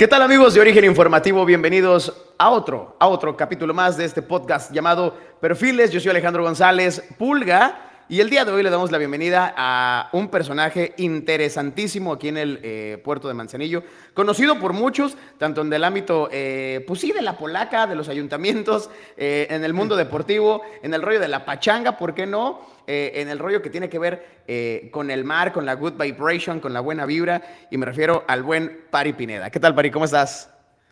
¿Qué tal amigos de Origen Informativo? Bienvenidos a otro, a otro capítulo más de este podcast llamado Perfiles. Yo soy Alejandro González Pulga y el día de hoy le damos la bienvenida a un personaje interesantísimo aquí en el eh, puerto de Manzanillo, conocido por muchos, tanto en el ámbito, eh, pues sí, de la polaca, de los ayuntamientos, eh, en el mundo deportivo, en el rollo de la pachanga, ¿por qué no? en el rollo que tiene que ver con el mar, con la good vibration, con la buena vibra, y me refiero al buen Pari Pineda. ¿Qué tal, Pari? ¿Cómo estás?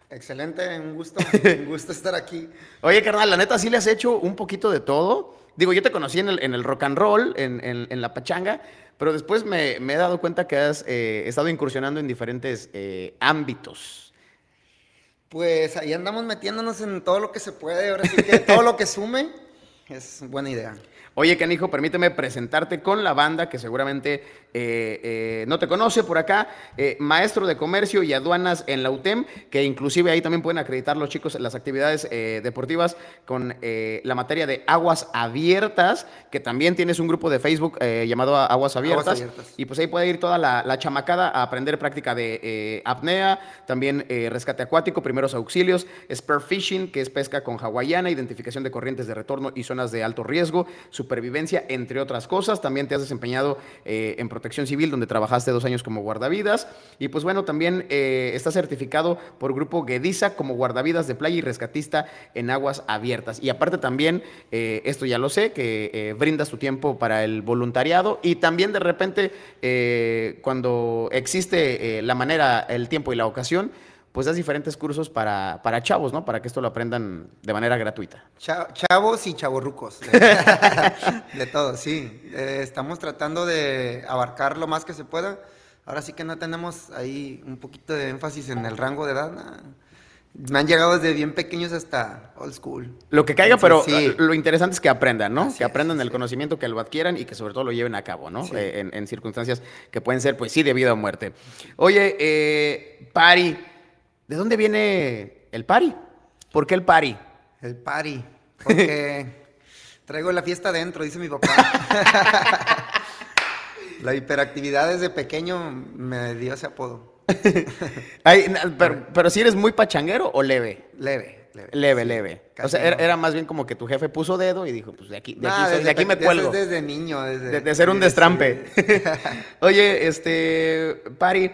Excelente, un gusto, un gusto estar aquí. Oye, carnal, la neta, sí le has hecho un poquito de todo. Digo, yo te conocí en el, rock and roll, en, la pachanga, pero después me, he dado cuenta que has eh, estado incursionando en diferentes eh, ámbitos. Pues ahí andamos metiéndonos en todo lo que se puede, ahora sí que todo lo que sume es buena idea. Oye, Canijo, permíteme presentarte con la banda que seguramente eh, eh, no te conoce por acá, eh, maestro de comercio y aduanas en la UTEM, que inclusive ahí también pueden acreditar los chicos las actividades deportivas con la materia de aguas abiertas, que también tienes un grupo de Facebook llamado Aguas abiertas, Y pues ahí puede ir toda la, chamacada a aprender práctica de apnea, también rescate acuático, primeros auxilios, spear fishing, que es pesca con hawaiana, identificación de corrientes de retorno y zonas de alto riesgo, supervivencia, entre otras cosas. También te has desempeñado eh, en protección civil, donde trabajaste dos años como guardavidas. Y pues bueno, también eh, está certificado por Grupo Guediza como guardavidas de playa y rescatista en aguas abiertas. Y aparte también, eh, esto ya lo sé, que brindas tu tiempo para el voluntariado y también de repente, cuando existe la manera, el tiempo y la ocasión, pues das diferentes cursos para, para chavos, ¿no? Para que esto lo aprendan de manera gratuita. Chavos y chavorrucos. De, todo, sí. Eh, estamos tratando de abarcar lo más que se pueda. Ahora sí que no tenemos ahí un poquito de énfasis en el rango de edad. Me han llegado desde bien pequeños hasta old school. Lo que caiga, pero lo interesante es que aprendan, ¿no? que aprendan el conocimiento, que lo adquieran y que sobre todo lo lleven a cabo, ¿no? Eh, en, circunstancias que pueden ser, pues sí, de vida o muerte. Oye, eh, Pari, ¿De dónde viene el pari? ¿Por qué el pari? El pari, porque traigo la fiesta dentro, dice mi papá. la hiperactividad desde pequeño me dio ese apodo. pero, si eres muy pachanguero o leve? Leve. Leve, leve. O sea, era, más bien como que tu jefe puso dedo y dijo, pues de aquí, de aquí, me cuelgo. Desde niño, desde... De, ser un destrampe. Oye, este, Pari,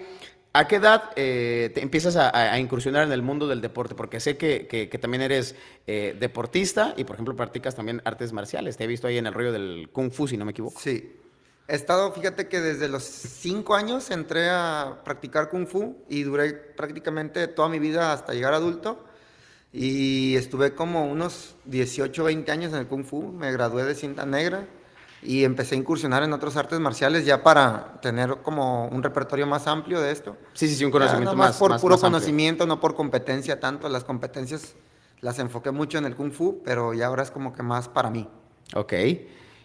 ¿A qué edad eh, te empiezas a, incursionar en el mundo del deporte? Porque sé que, también eres eh, deportista y, por ejemplo, practicas también artes marciales. Te he visto ahí en el rollo del Kung Fu, si no me equivoco. Sí. He estado, fíjate que desde los cinco años entré a practicar Kung Fu y duré prácticamente toda mi vida hasta llegar adulto. Y estuve como unos 18, 20 años en el Kung Fu. Me gradué de cinta negra y empecé a incursionar en otras artes marciales ya para tener como un repertorio más amplio de esto. Sí, sí, sí, un conocimiento más, por puro conocimiento, no por competencia tanto. Las competencias las enfoqué mucho en el kung fu, pero ya ahora es como que más para mí. Ok.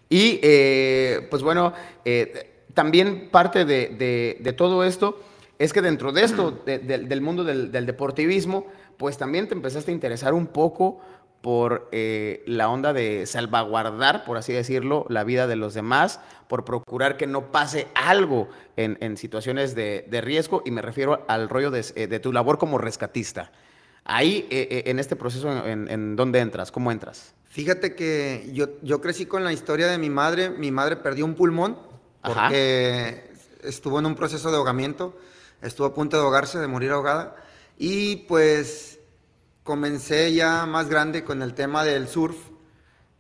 Y eh, pues bueno, eh, también parte de, todo esto es que dentro de esto, del mundo del, del deportivismo, pues también te empezaste a interesar un poco por eh, la onda de salvaguardar, por así decirlo, la vida de los demás, por procurar que no pase algo en, situaciones de, riesgo, y me refiero al rollo de, eh, tu labor como rescatista. Ahí, eh, en este proceso, en, dónde entras? ¿Cómo entras? Fíjate que yo, yo crecí con la historia de mi madre. Mi madre perdió un pulmón porque estuvo en un proceso de ahogamiento, estuvo a punto de ahogarse, de morir ahogada, y pues comencé ya más grande con el tema del surf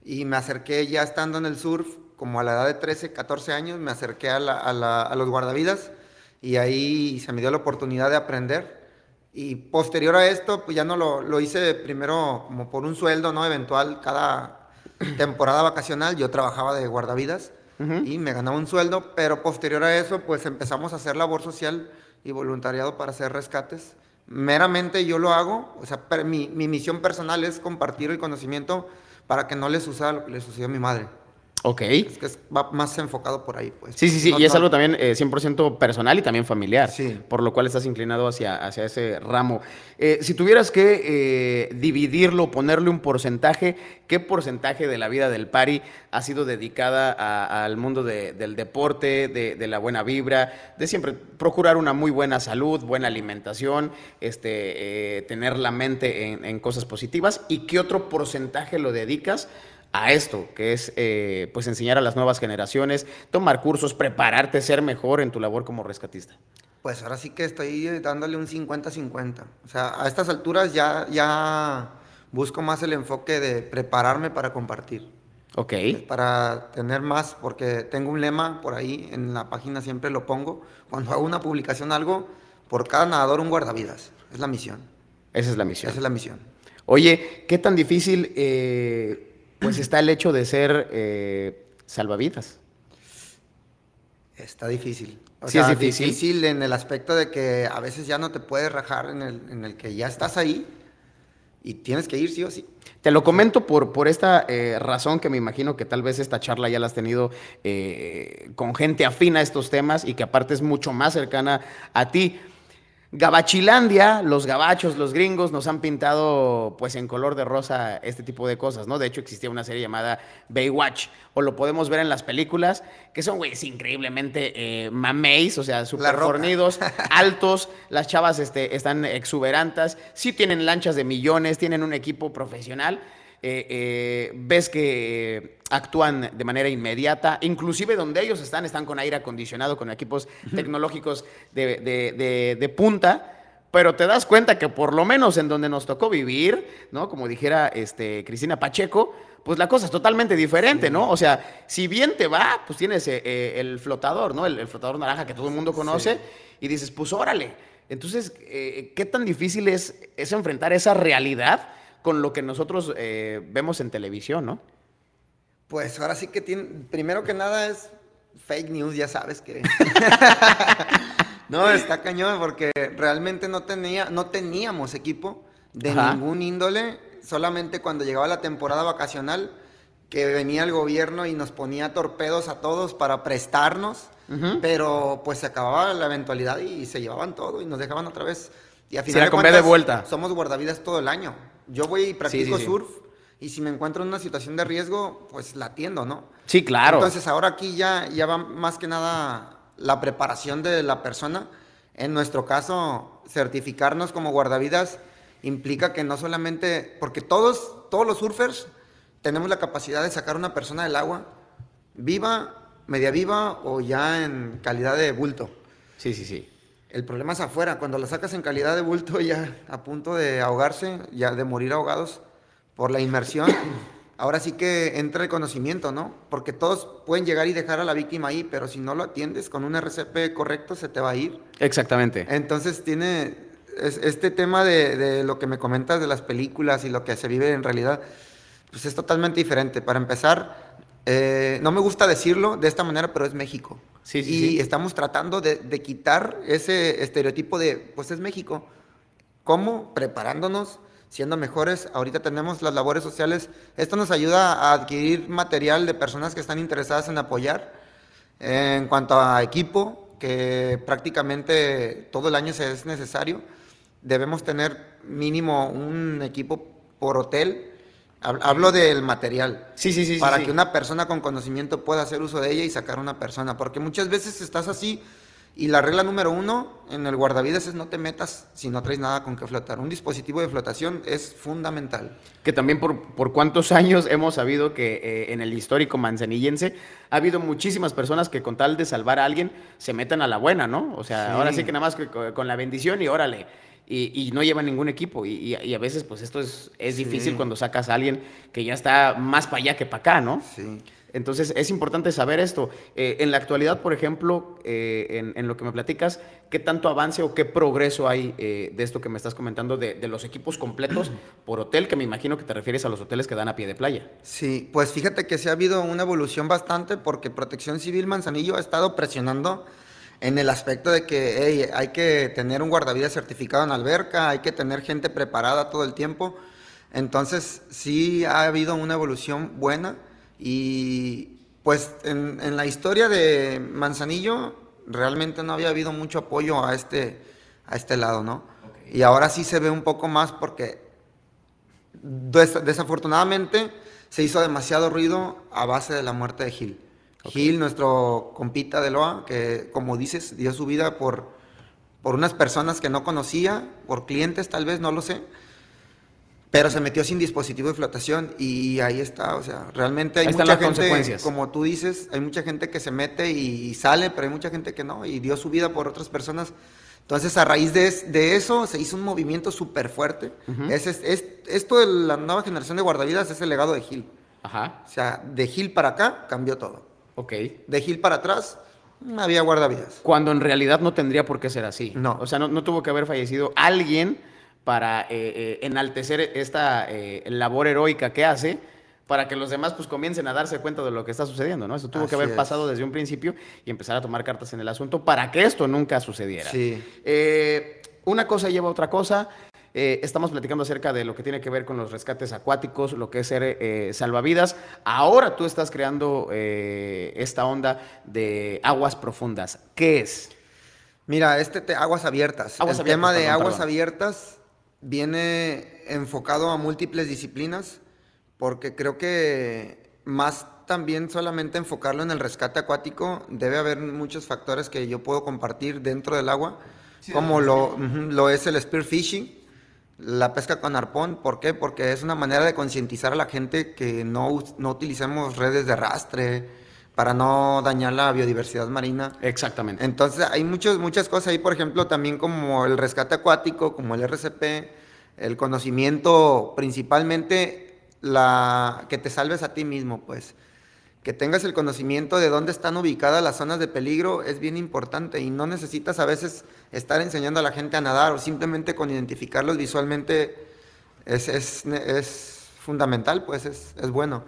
y me acerqué ya estando en el surf, como a la edad de 13, 14 años, me acerqué a, los guardavidas y ahí se me dio la oportunidad de aprender. Y posterior a esto, pues ya no lo, hice primero como por un sueldo, ¿no? Eventual, cada temporada vacacional yo trabajaba de guardavidas y me ganaba un sueldo, pero posterior a eso, pues empezamos a hacer labor social y voluntariado para hacer rescates meramente yo lo hago, o sea, mi, misión personal es compartir el conocimiento para que no le suceda lo que le sucedió a mi madre. Ok. Es que va más enfocado por ahí, pues. Sí, sí, sí. y es algo también 100% eh, personal y también familiar. Sí. Por lo cual estás inclinado hacia, hacia ese ramo. Eh, si tuvieras que eh, dividirlo, ponerle un porcentaje, ¿qué porcentaje de la vida del pari ha sido dedicada al mundo del deporte, de, la buena vibra, de siempre procurar una muy buena salud, buena alimentación, este, tener la mente en, en cosas positivas? ¿Y qué otro porcentaje lo dedicas? A esto, que es eh, pues enseñar a las nuevas generaciones, tomar cursos, prepararte, ser mejor en tu labor como rescatista? Pues ahora sí que estoy dándole un 50-50. O sea, a estas alturas ya, ya busco más el enfoque de prepararme para compartir. Ok. Para tener más, porque tengo un lema por ahí, en la página siempre lo pongo. Cuando hago una publicación, algo, por cada nadador un guardavidas. Es la misión. Esa es la misión. Esa es la misión. Oye, ¿qué tan difícil eh, pues está el hecho de ser eh, salvavidas. Está difícil. sí, es difícil. difícil en el aspecto de que a veces ya no te puedes rajar en el, en el que ya estás ahí y tienes que ir sí o sí. Te lo comento por, por esta eh, razón que me imagino que tal vez esta charla ya la has tenido eh, con gente afina a estos temas y que aparte es mucho más cercana a ti. Gabachilandia, los gabachos, los gringos nos han pintado pues en color de rosa este tipo de cosas, ¿no? De hecho existía una serie llamada Baywatch, o lo podemos ver en las películas, que son güeyes increíblemente eh, mameis, o sea, súper fornidos, altos, las chavas este, están exuberantes, sí tienen lanchas de millones, tienen un equipo profesional, eh, eh, ves que actúan de manera inmediata, inclusive donde ellos están, están con aire acondicionado, con equipos tecnológicos de, punta, pero te das cuenta que por lo menos en donde nos tocó vivir, ¿no? Como dijera este, Cristina Pacheco, pues la cosa es totalmente diferente, ¿no? O sea, si bien te va, pues tienes eh, el flotador, ¿no? El, flotador naranja que todo el mundo conoce, y dices, pues órale. Entonces, ¿qué tan difícil es, es enfrentar esa realidad? Con lo que nosotros eh, vemos en televisión, ¿no? Pues ahora sí que tiene, primero que nada es fake news, ya sabes que... no, está cañón porque realmente no, tenía, no teníamos equipo de ningún índole, solamente cuando llegaba la temporada vacacional que venía el gobierno y nos ponía torpedos a todos para prestarnos, pero pues se acababa la eventualidad y se llevaban todo y nos dejaban otra vez. Y a final de, de vuelta. Somos guardavidas todo el año. Yo voy y practico surf y si me encuentro en una situación de riesgo, pues la atiendo, ¿no? Sí, claro. Entonces ahora aquí ya, ya va más que nada la preparación de la persona. En nuestro caso, certificarnos como guardavidas implica que no solamente, porque todos, todos los surfers tenemos la capacidad de sacar una persona del agua viva, media viva o ya en calidad de bulto. Sí, sí, sí. El problema es afuera, cuando la sacas en calidad de bulto ya a punto de ahogarse, ya de morir ahogados por la inmersión, ahora sí que entra el conocimiento, ¿no? Porque todos pueden llegar y dejar a la víctima ahí, pero si no lo atiendes con un RCP correcto, se te va a ir. Exactamente. Entonces tiene este tema de, de lo que me comentas de las películas y lo que se vive en realidad, pues es totalmente diferente. Para empezar, eh, no me gusta decirlo de esta manera, pero es México. Sí, y estamos tratando de, quitar ese estereotipo de, pues es México. ¿Cómo? Preparándonos, siendo mejores. Ahorita tenemos las labores sociales. Esto nos ayuda a adquirir material de personas que están interesadas en apoyar. En cuanto a equipo, que prácticamente todo el año es necesario, debemos tener mínimo un equipo por hotel Hablo del material. Sí, sí, sí. Para que una persona con conocimiento pueda hacer uso de ella y sacar una persona. Porque muchas veces estás así y la regla número uno en el guardavidas es no te metas si no traes nada con que flotar. Un dispositivo de flotación es fundamental. Que también por, por cuántos años hemos sabido que eh, en el histórico manzanillense ha habido muchísimas personas que con tal de salvar a alguien se metan a la buena, ¿no? O sea, ahora sí que nada más con la bendición y órale y, no lleva ningún equipo. Y, a veces, pues esto es, es difícil cuando sacas a alguien que ya está más para allá que para acá, ¿no? Sí. Entonces es importante saber esto. Eh, en la actualidad, por ejemplo, eh, en, lo que me platicas, ¿qué tanto avance o qué progreso hay eh, de esto que me estás comentando de, de, los equipos completos por hotel, que me imagino que te refieres a los hoteles que dan a pie de playa? Sí, pues fíjate que sí ha habido una evolución bastante porque Protección Civil Manzanillo ha estado presionando en el aspecto de que hay que tener un guardavidas certificado en alberca, hay que tener gente preparada todo el tiempo. Entonces sí ha habido una evolución buena y Pues en, la historia de Manzanillo realmente no había habido mucho apoyo a este, a este lado, ¿no? Y ahora sí se ve un poco más porque desafortunadamente se hizo demasiado ruido a base de la muerte de Gil. Gil, nuestro compita de Loa, que como dices, dio su vida por, por unas personas que no conocía, por clientes tal vez, no lo sé pero se metió sin dispositivo de flotación y ahí está, o sea, realmente hay mucha gente, como tú dices, hay mucha gente que se mete y sale, pero hay mucha gente que no y dio su vida por otras personas. Entonces, a raíz de, eso, se hizo un movimiento súper fuerte. es, esto de la nueva generación de guardavidas es el legado de Gil. Ajá. O sea, de Gil para acá cambió todo. Ok. De Gil para atrás no había guardavidas. Cuando en realidad no tendría por qué ser así. No. O sea, no, no tuvo que haber fallecido alguien para eh, eh, enaltecer esta eh, labor heroica que hace para que los demás pues comiencen a darse cuenta de lo que está sucediendo, ¿no? Eso tuvo que haber pasado desde un principio y empezar a tomar cartas en el asunto para que esto nunca sucediera. Sí. una cosa lleva a otra cosa. Estamos platicando acerca de lo que tiene que ver con los rescates acuáticos, lo que es ser salvavidas. Ahora tú estás creando esta onda de aguas profundas. ¿Qué es? Mira, este aguas abiertas. el tema de aguas abiertas viene enfocado a múltiples disciplinas, porque creo que más también solamente enfocarlo en el rescate acuático, debe haber muchos factores que yo puedo compartir dentro del agua, como lo, lo es el spear fishing, la pesca con arpón. ¿Por qué? Porque es una manera de concientizar a la gente que no, no utilicemos redes de arrastre para no dañar la biodiversidad marina. Exactamente. Entonces hay muchos, muchas cosas ahí, por ejemplo, también como el rescate acuático, como el RCP, el conocimiento principalmente la que te salves a ti mismo, pues. Que tengas el conocimiento de dónde están ubicadas las zonas de peligro es bien importante y no necesitas a veces estar enseñando a la gente a nadar o simplemente con identificarlos visualmente es, es, fundamental, pues es, es bueno.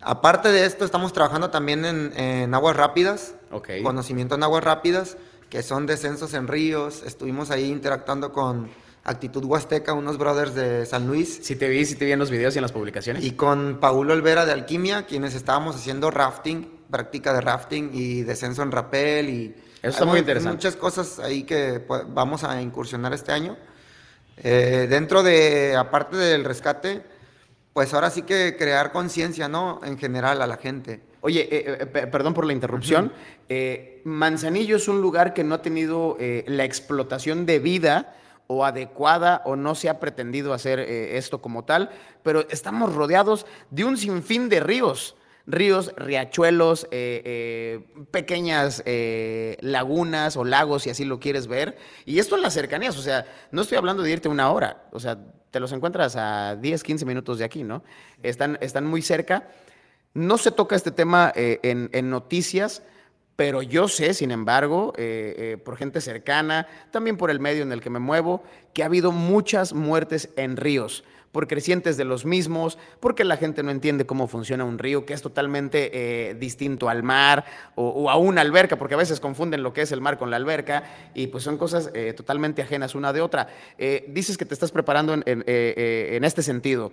Aparte de esto, estamos trabajando también en, aguas rápidas, conocimiento en aguas rápidas, que son descensos en ríos. Estuvimos ahí interactuando con Actitud Huasteca, unos brothers de San Luis. Sí te vi, sí te vi en los videos y en las publicaciones. Y con Paulo Olvera de Alquimia, quienes estábamos haciendo rafting, práctica de rafting y descenso en rapel y... Eso está muy interesante. Muchas cosas ahí que vamos a incursionar este año. Eh, dentro de, aparte del rescate, pues ahora sí que crear conciencia, ¿no? En general a la gente. Oye, eh, eh, perdón por la interrupción. Manzanillo es un lugar que no ha tenido la explotación de vida o adecuada o no se ha pretendido hacer esto como tal, pero estamos rodeados de un sinfín de ríos ríos, riachuelos, pequeñas lagunas o lagos, si así lo quieres ver. Y esto en las cercanías, o sea, no estoy hablando de irte una hora, o sea, te los encuentras a 10, 15 minutos de aquí, ¿no? Están, están muy cerca. No se toca este tema eh, en, noticias, pero yo sé, sin embargo, eh, eh, por gente cercana, también por el medio en el que me muevo, que ha habido muchas muertes en ríos por crecientes de los mismos, porque la gente no entiende cómo funciona un río, que es totalmente eh, distinto al mar o, a una alberca, porque a veces confunden lo que es el mar con la alberca y pues son cosas eh, totalmente ajenas una de otra. Eh, dices que te estás preparando en, este sentido.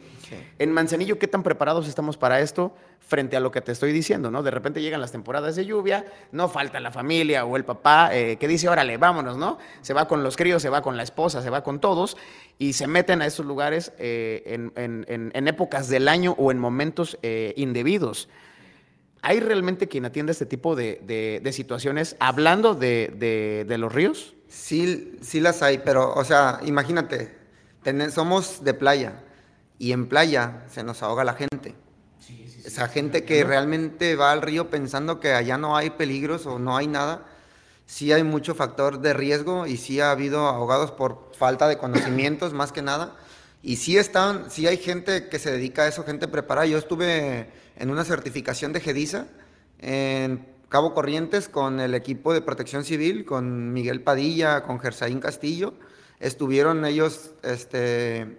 En Manzanillo, ¿qué tan preparados estamos para esto frente a lo que te estoy diciendo? ¿no? De repente llegan las temporadas de lluvia, no falta la familia o el papá que dice, órale, vámonos, ¿no? Se va con los críos, se va con la esposa, se va con todos y se meten a esos lugares eh, en, épocas del año o en momentos eh, indebidos. ¿Hay realmente quien atiende este tipo de, situaciones hablando de, los ríos? Sí, sí las hay, pero, o sea, imagínate, somos de playa y en playa se nos ahoga la gente. Esa gente que realmente va al río pensando que allá no hay peligros o no hay nada sí hay mucho factor de riesgo y sí ha habido ahogados por falta de conocimientos más que nada. Y sí están, sí hay gente que se dedica a eso, gente preparada. Yo estuve en una certificación de GEDISA en Cabo Corrientes con el equipo de protección civil, con Miguel Padilla, con Gersaín Castillo. Estuvieron ellos este,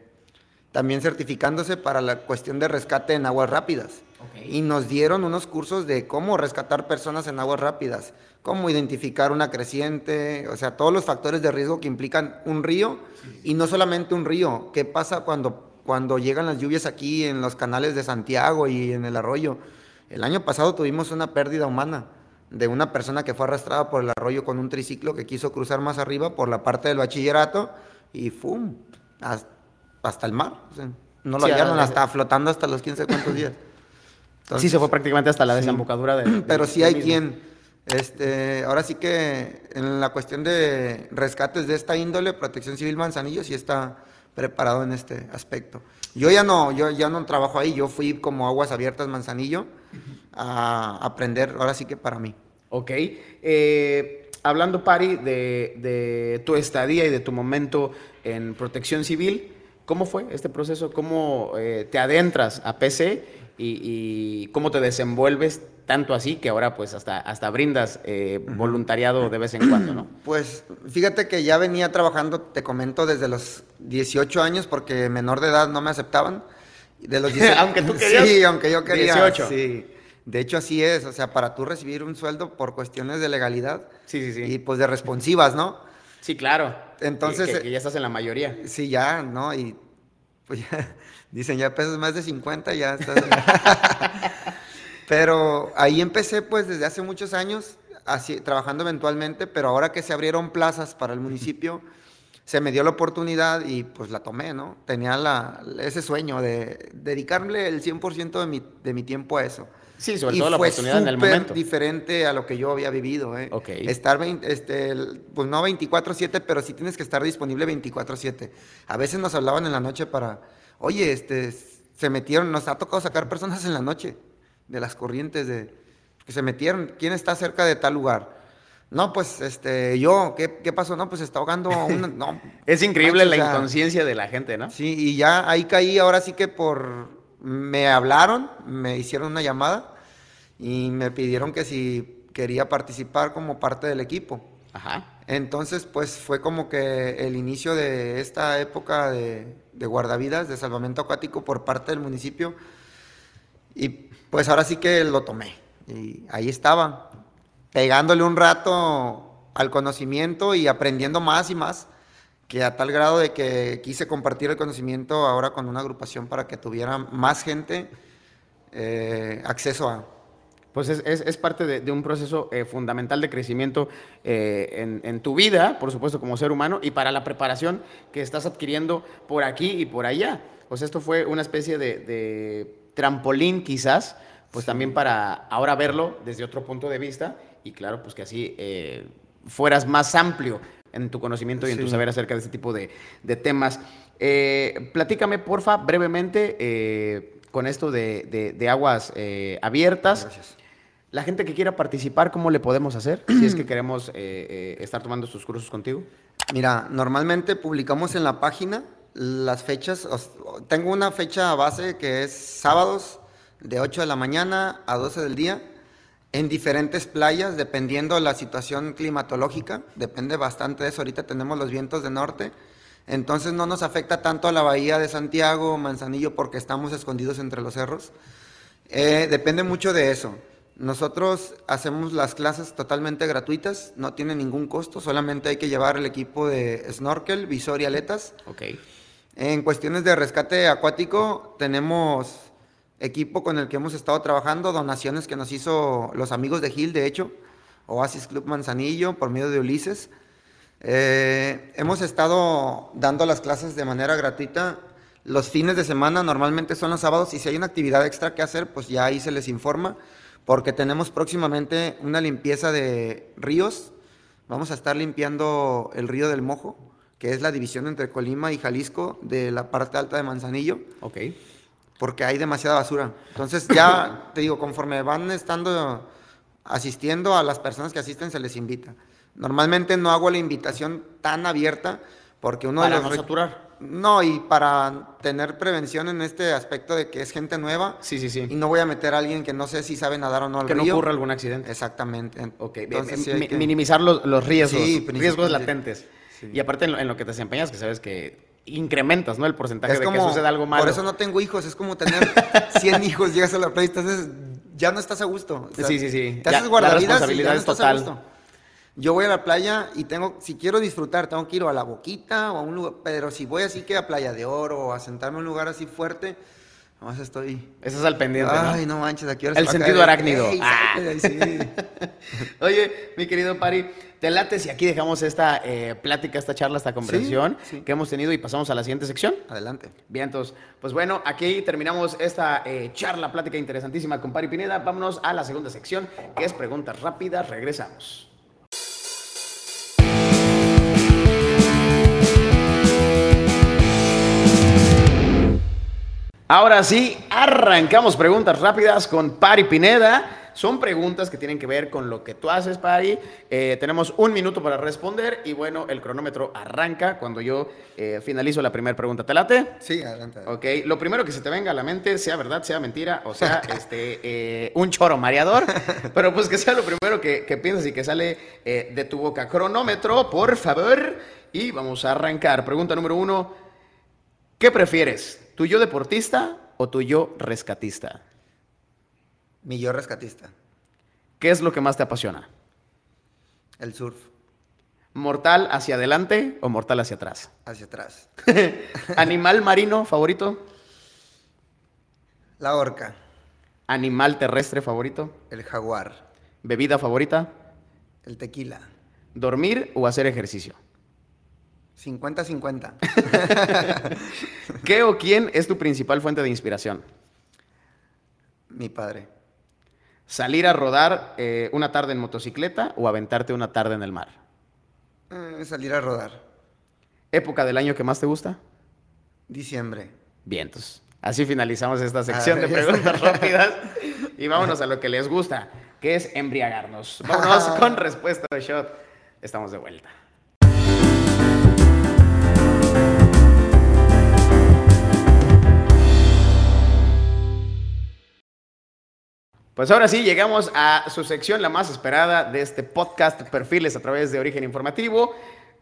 también certificándose para la cuestión de rescate en aguas rápidas. Y nos dieron unos cursos de cómo rescatar personas en aguas rápidas, cómo identificar una creciente, o sea, todos los factores de riesgo que implican un río y no solamente un río. ¿Qué pasa cuando, cuando llegan las lluvias aquí en los canales de Santiago y en el arroyo? El año pasado tuvimos una pérdida humana de una persona que fue arrastrada por el arroyo con un triciclo que quiso cruzar más arriba por la parte del bachillerato y ¡fum! Hasta, el mar. no lo hallaron hasta flotando hasta los 15 cuantos días. sí, se fue prácticamente hasta la desembocadura de. Pero sí hay quien. Este, ahora sí que en la cuestión de rescates de esta índole, Protección Civil Manzanillo sí está preparado en este aspecto. Yo ya no, yo ya no trabajo ahí, yo fui como aguas abiertas Manzanillo a aprender, ahora sí que para mí. Ok. Eh, hablando, Pari, de, tu estadía y de tu momento en protección civil, ¿cómo fue este proceso? ¿Cómo eh, te adentras a PC y, cómo te desenvuelves tanto así que ahora pues hasta, hasta brindas eh, voluntariado de vez en cuando, ¿no? Pues fíjate que ya venía trabajando, te comento, desde los 18 años porque menor de edad no me aceptaban. De los aunque tú querías. Sí, aunque yo quería. 18. Sí. De hecho, así es. O sea, para tú recibir un sueldo por cuestiones de legalidad. Sí, sí, sí. Y pues de responsivas, ¿no? Sí, claro. Entonces. Que, ya estás en la mayoría. Sí, ya, ¿no? Y pues ya. Dicen, ya pesas más de 50, ya estás. Pero ahí empecé, pues, desde hace muchos años, así, trabajando eventualmente, pero ahora que se abrieron plazas para el municipio se me dio la oportunidad y pues la tomé, ¿no? Tenía la, ese sueño de dedicarle el 100% de mi, de mi tiempo a eso. Sí, sobre todo la oportunidad en el momento. diferente a lo que yo había vivido, ¿eh? Ok. Estar, este, pues no 24-7, pero sí tienes que estar disponible 24-7. A veces nos hablaban en la noche para, oye, este, se metieron, nos ha tocado sacar personas en la noche de las corrientes de, que se metieron, ¿quién está cerca de tal lugar? No, pues este, yo, ¿qué, qué pasó? No, pues está ahogando un. No, es increíble la inconsciencia de la gente, ¿no? Sí, y ya ahí caí, ahora sí que por. Me hablaron, me hicieron una llamada y me pidieron que si quería participar como parte del equipo. Ajá. Entonces, pues fue como que el inicio de esta época de, de guardavidas, de salvamento acuático por parte del municipio. Y pues ahora sí que lo tomé. Y ahí estaba pegándole un rato al conocimiento y aprendiendo más y más, que a tal grado de que quise compartir el conocimiento ahora con una agrupación para que tuviera más gente eh, acceso a. Pues es, parte de, un proceso eh, fundamental de crecimiento eh, en, tu vida, por supuesto, como ser humano, y para la preparación que estás adquiriendo por aquí y por allá. Pues esto fue una especie de trampolín quizás, pues también para ahora verlo desde otro punto de vista y claro, pues que así eh, fueras más amplio en tu conocimiento y en tu saber acerca de este tipo de, temas. Eh, platícame, porfa, brevemente, eh, con esto de, aguas abiertas. Gracias. La gente que quiera participar, ¿cómo le podemos hacer si es que queremos estar tomando estos cursos contigo? Mira, normalmente publicamos en la página las fechas. Tengo una fecha base que es sábados de 8 de la mañana a 12 del día en diferentes playas, dependiendo de la situación climatológica, depende bastante de eso. Ahorita tenemos los vientos de norte, entonces no nos afecta tanto a la bahía de Santiago, Manzanillo, porque estamos escondidos entre los cerros. Eh, depende mucho de eso. Nosotros hacemos las clases totalmente gratuitas, no tiene ningún costo, solamente hay que llevar el equipo de snorkel, visor y aletas. Okay. En cuestiones de rescate acuático tenemos equipo con el que hemos estado trabajando, donaciones que nos hizo los amigos de Gil, de hecho, Oasis Club Manzanillo, por medio de Ulises. Eh, hemos estado dando las clases de manera gratuita. Los fines de semana normalmente son los sábados y si hay una actividad extra que hacer, pues ya ahí se les informa, porque tenemos próximamente una limpieza de ríos. Vamos a estar limpiando el río del Mojo, que es la división entre Colima y Jalisco de la parte alta de Manzanillo. Ok porque hay demasiada basura. Entonces ya, te digo, conforme van estando asistiendo a las personas que asisten, se les invita. Normalmente no hago la invitación tan abierta porque uno para de los... no saturar. No, y para tener prevención en este aspecto de que es gente nueva. Sí, sí, sí. Y no voy a meter a alguien que no sé si sabe nadar o no al que río. No ocurra algún accidente. Exactamente. Ok, Entonces, minimizar los, los riesgos, sí, riesgos latentes. Y aparte en lo que te desempeñas, que sabes que incrementas, ¿no? El porcentaje de que suceda algo malo. Por eso no tengo hijos, es como tener 100 hijos, llegas a la playa y ya no estás a gusto. sí, sí, sí. Te haces guardavidas y ya no estás a gusto. Yo voy a la playa y tengo, si quiero disfrutar, tengo que ir a la boquita o a un lugar, pero si voy así que a Playa de Oro o a sentarme en un lugar así fuerte, Nomás estoy. Estás al pendiente. Ay, no, manches, aquí ahora El sentido arácnido. Ah. Oye, mi querido Pari, te late si aquí dejamos esta eh, plática, esta charla, esta conversación que hemos tenido y pasamos a la siguiente sección. Adelante. Bien, entonces, pues bueno, aquí terminamos esta eh, charla, plática interesantísima con Pari Pineda. Vámonos a la segunda sección, que es preguntas rápidas. Regresamos. Ahora sí, arrancamos preguntas rápidas con Pari Pineda. Son preguntas que tienen que ver con lo que tú haces, Pari. Eh, tenemos un minuto para responder y bueno, el cronómetro arranca cuando yo eh, finalizo la primera pregunta. ¿Te late? Sí, adelante, Ok, lo primero que se te venga a la mente, sea verdad, sea mentira, o sea, este, eh, un choro mareador, pero pues que sea lo primero que, que piensas y que sale de tu boca. Cronómetro, por favor. Y vamos a arrancar. Pregunta número uno. ¿Qué prefieres? ¿Tu yo deportista o tu yo rescatista? Mi yo rescatista. ¿Qué es lo que más te apasiona? El surf. ¿Mortal hacia adelante o mortal hacia atrás? Hacia atrás. ¿Animal marino favorito? La orca. ¿Animal terrestre favorito? El jaguar. ¿Bebida favorita? El tequila. ¿Dormir o hacer ejercicio? 50-50. ¿Qué o quién es tu principal fuente de inspiración? Mi padre. ¿Salir a rodar eh, una tarde en motocicleta o aventarte una tarde en el mar? Eh, salir a rodar. ¿Época del año que más te gusta? Diciembre. Bien, entonces, así finalizamos esta sección de preguntas rápidas y vámonos a lo que les gusta, que es embriagarnos. Vámonos con respuesta de shot. Estamos de vuelta. Pues ahora sí, llegamos a su sección, la más esperada de este podcast, Perfiles a través de Origen Informativo,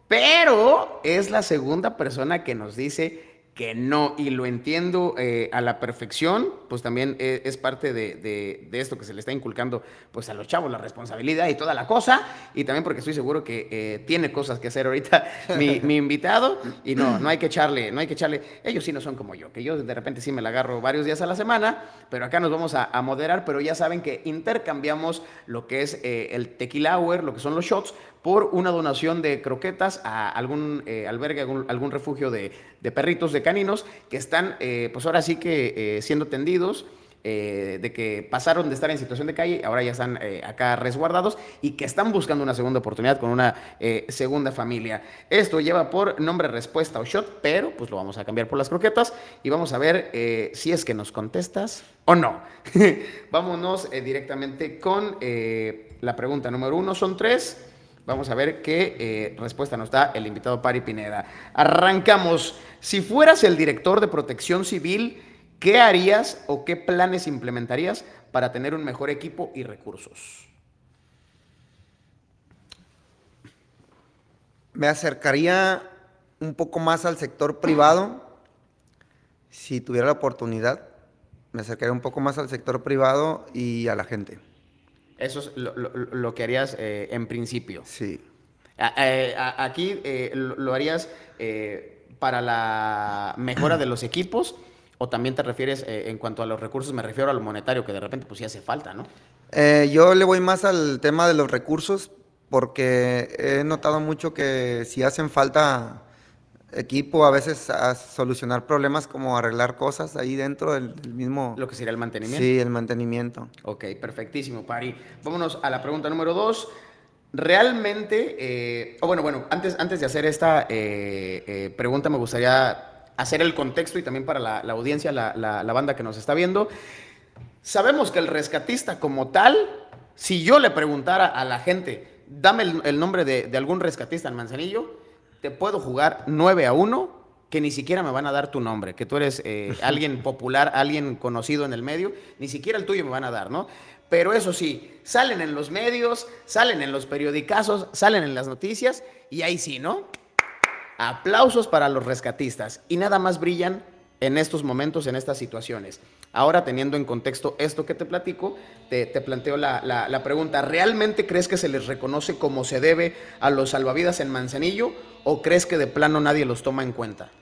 pero es la segunda persona que nos dice que no, y lo entiendo eh, a la perfección, pues también e, es, parte de, esto que se le está inculcando pues a los chavos, la responsabilidad y toda la cosa, y también porque estoy seguro que eh, tiene cosas que hacer ahorita mi, invitado, y no, no hay que echarle, no hay que echarle, ellos sí no son como yo, que yo de repente sí me la agarro varios días a la semana, pero acá nos vamos a, moderar, pero ya saben que intercambiamos lo que es eh, el tequila hour, lo que son los shots, por una donación de croquetas a algún eh, albergue, algún, refugio de, perritos, de caninos, que están, eh, pues ahora sí que eh, siendo tendidos. de que pasaron de estar en situación de calle, ahora ya están acá resguardados y que están buscando una segunda oportunidad con una segunda familia. Esto lleva por nombre respuesta o shot, pero pues lo vamos a cambiar por las croquetas y vamos a ver si es que nos contestas o no. Vámonos directamente con la pregunta número uno. Son tres. Vamos a ver qué eh, respuesta nos da el invitado Pari Pineda. Arrancamos. Si fueras el director de protección civil, ¿qué harías o qué planes implementarías para tener un mejor equipo y recursos? Me acercaría un poco más al sector privado, si tuviera la oportunidad. Me acercaría un poco más al sector privado y a la gente. Eso es lo, que harías eh, en principio. Sí. Eh, aquí eh, lo harías para la mejora de los equipos o también te refieres en cuanto a los recursos, me refiero a lo monetario, que de repente pues sí hace falta, ¿no? yo le voy más al tema de los recursos porque he notado mucho que si hacen falta equipo, a veces a solucionar problemas como arreglar cosas ahí dentro del, mismo... Lo que sería el mantenimiento. Sí, el mantenimiento. Ok, perfectísimo, Pari. Vámonos a la pregunta número dos. Realmente, eh, o bueno, bueno, antes, antes de hacer esta eh, eh, pregunta me gustaría hacer el contexto y también para la, audiencia, la, banda que nos está viendo. Sabemos que el rescatista como tal, si yo le preguntara a la gente, dame el, nombre de, de algún rescatista en Manzanillo, te puedo jugar 9 a 1 que ni siquiera me van a dar tu nombre, que tú eres eh, alguien popular, alguien conocido en el medio, ni siquiera el tuyo me van a dar, ¿no? Pero eso sí, salen en los medios, salen en los periodicazos, salen en las noticias y ahí sí, ¿no? Aplausos para los rescatistas y nada más brillan en estos momentos, en estas situaciones. Ahora, teniendo en contexto esto que te platico, te, planteo la, pregunta, ¿realmente crees que se les reconoce como se debe a los salvavidas en Manzanillo o crees que de plano nadie los toma en cuenta?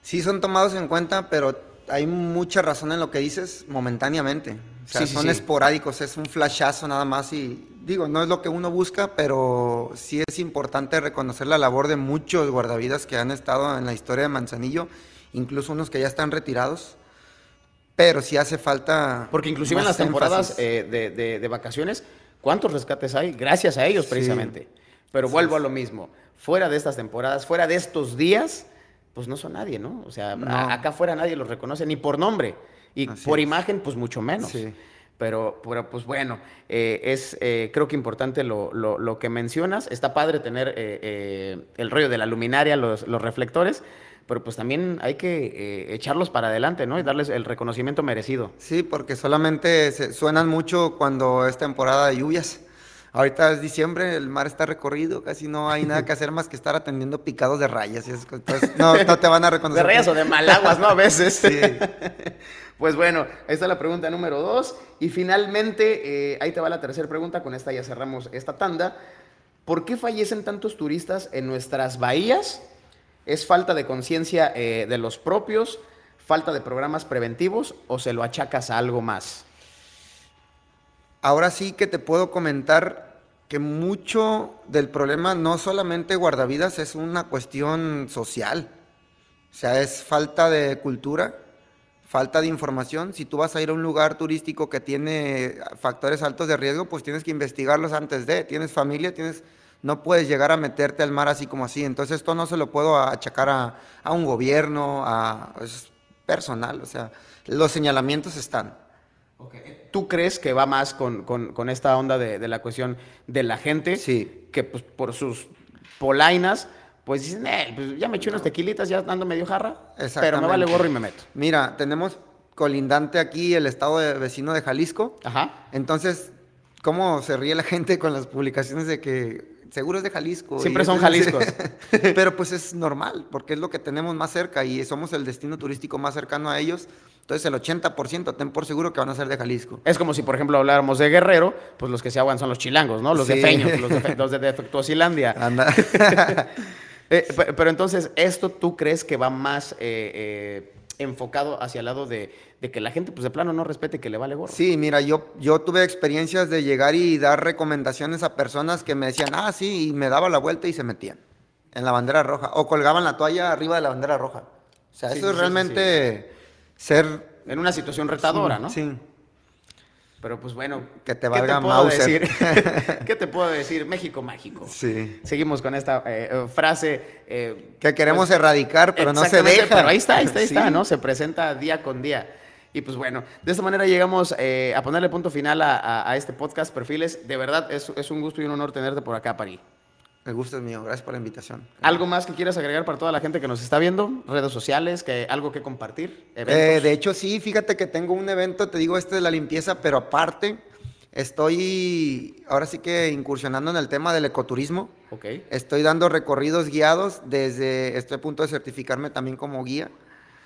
Sí son tomados en cuenta, pero hay mucha razón en lo que dices momentáneamente. O sea, son esporádicos, es un flashazo nada más y digo, no es lo que uno busca, pero sí es importante reconocer la labor de muchos guardavidas que han estado en la historia de Manzanillo, incluso unos que ya están retirados. Pero sí hace falta. Porque inclusive en las temporadas eh, de, vacaciones, ¿cuántos rescates hay? Gracias a ellos, precisamente. Pero vuelvo a lo mismo. Fuera de estas temporadas, fuera de estos días, pues no son nadie, ¿no? O sea, acá fuera nadie los reconoce ni por nombre. Y por imagen, pues mucho menos. Pero, pero, pues bueno, eh, es eh, creo que importante lo, lo, que mencionas. Está padre tener el rollo de la luminaria, los, los reflectores, pero pues también hay que eh, echarlos para adelante, ¿no? Y darles el reconocimiento merecido. Sí, porque solamente se suenan mucho cuando es temporada de lluvias. Ahorita es diciembre, el mar está recorrido, casi no hay nada que hacer más que estar atendiendo picados de rayas. Y Entonces, no, no te van a reconocer. De rayas o de malaguas, ¿no? A veces. Sí. pues bueno, ahí está la pregunta número dos. Y finalmente, eh, ahí te va la tercera pregunta. Con esta ya cerramos esta tanda. ¿Por qué fallecen tantos turistas en nuestras bahías ¿Es falta de conciencia eh, de los propios, falta de programas preventivos o se lo achacas a algo más? Ahora sí que te puedo comentar que mucho del problema no solamente guardavidas es una cuestión social. O sea, es falta de cultura, falta de información. Si tú vas a ir a un lugar turístico que tiene factores altos de riesgo, pues tienes que investigarlos antes de. Tienes familia, tienes no puedes llegar a meterte al mar así como así. Entonces esto no se lo puedo achacar a, un gobierno, a, es personal, o sea, los señalamientos están. ¿Tú crees que va más con, esta onda de, la cuestión de la gente? Sí. Que pues, por sus polainas, pues dicen, eh, pues ya me eché unas tequilitas, ya ando medio jarra, pero me vale gorro y me meto. Mira, tenemos colindante aquí el estado de vecino de Jalisco. Ajá. Entonces, ¿cómo se ríe la gente con las publicaciones de que seguro es de Jalisco. Siempre son Jaliscos. Pero pues es normal, porque es lo que tenemos más cerca y somos el destino turístico más cercano a ellos. Entonces el 80% ten por seguro que van a ser de Jalisco. Es como si, por ejemplo, habláramos de Guerrero, pues los que se ahogan son los chilangos, ¿no? Los de Feño, los de, los de Defectuosilandia. Anda. Eh, pero entonces, ¿esto tú crees que va más eh, eh, enfocado hacia el lado de, que la gente, pues de plano, no respete que le vale gorro. Sí, mira, yo, yo tuve experiencias de llegar y dar recomendaciones a personas que me decían, ah, sí, y me daba la vuelta y se metían en la bandera roja, o colgaban la toalla arriba de la bandera roja. O sea, eso es realmente ser... En una situación retadora, ¿no? Sí. Pero pues bueno, que te valga ¿qué Decir? ¿Qué te puedo decir? México mágico. Sí. Seguimos con esta eh, eh, frase. Eh, que queremos pues, erradicar, pero no se deja. Pero ahí está, ahí está, ahí está, ¿no? Se presenta día con día. Y pues bueno, de esta manera llegamos a ponerle punto final a, este podcast Perfiles. De verdad, es, es un gusto y un honor tenerte por acá, Pari. El gusto es mío, gracias por la invitación. ¿Algo más que quieras agregar para toda la gente que nos está viendo? ¿Redes sociales? Que, ¿Algo que compartir? Eh, de hecho, sí, fíjate que tengo un evento, te digo, este de la limpieza, pero aparte estoy ahora sí que incursionando en el tema del ecoturismo. Ok. Estoy dando recorridos guiados desde, estoy a punto de certificarme también como guía.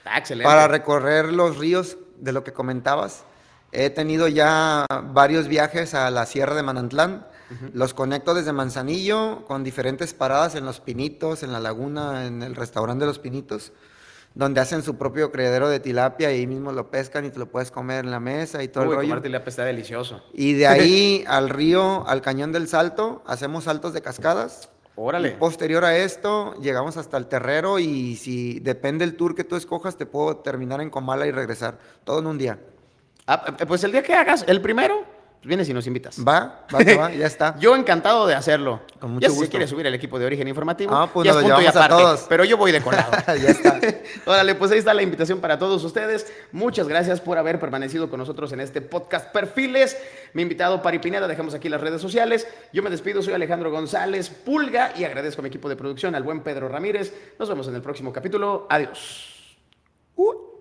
Ah, excelente. Para recorrer los ríos de lo que comentabas. He tenido ya varios viajes a la Sierra de Manantlán los conecto desde Manzanillo con diferentes paradas en Los Pinitos, en la laguna, en el restaurante de Los Pinitos, donde hacen su propio criadero de tilapia y ahí mismo lo pescan y te lo puedes comer en la mesa y todo el rollo. comer tilapia está delicioso. Y de ahí al río, al cañón del Salto, hacemos saltos de cascadas. Órale. posterior a esto, llegamos hasta el terrero y si depende el tour que tú escojas, te puedo terminar en Comala y regresar. Todo en un día. Ah, pues el día que hagas, el primero, vienes y nos invitas. Va, va, va, ya está. yo encantado de hacerlo. Con mucho ya gusto. si quieres subir el equipo de origen informativo, ah, pues ya es punto y aparte, a todos. pero yo voy de colado. ya está. Órale, pues ahí está la invitación para todos ustedes. Muchas gracias por haber permanecido con nosotros en este podcast Perfiles. Mi invitado Pari Pineda, dejamos aquí las redes sociales. Yo me despido, soy Alejandro González Pulga y agradezco a mi equipo de producción, al buen Pedro Ramírez. Nos vemos en el próximo capítulo. Adiós. Uh.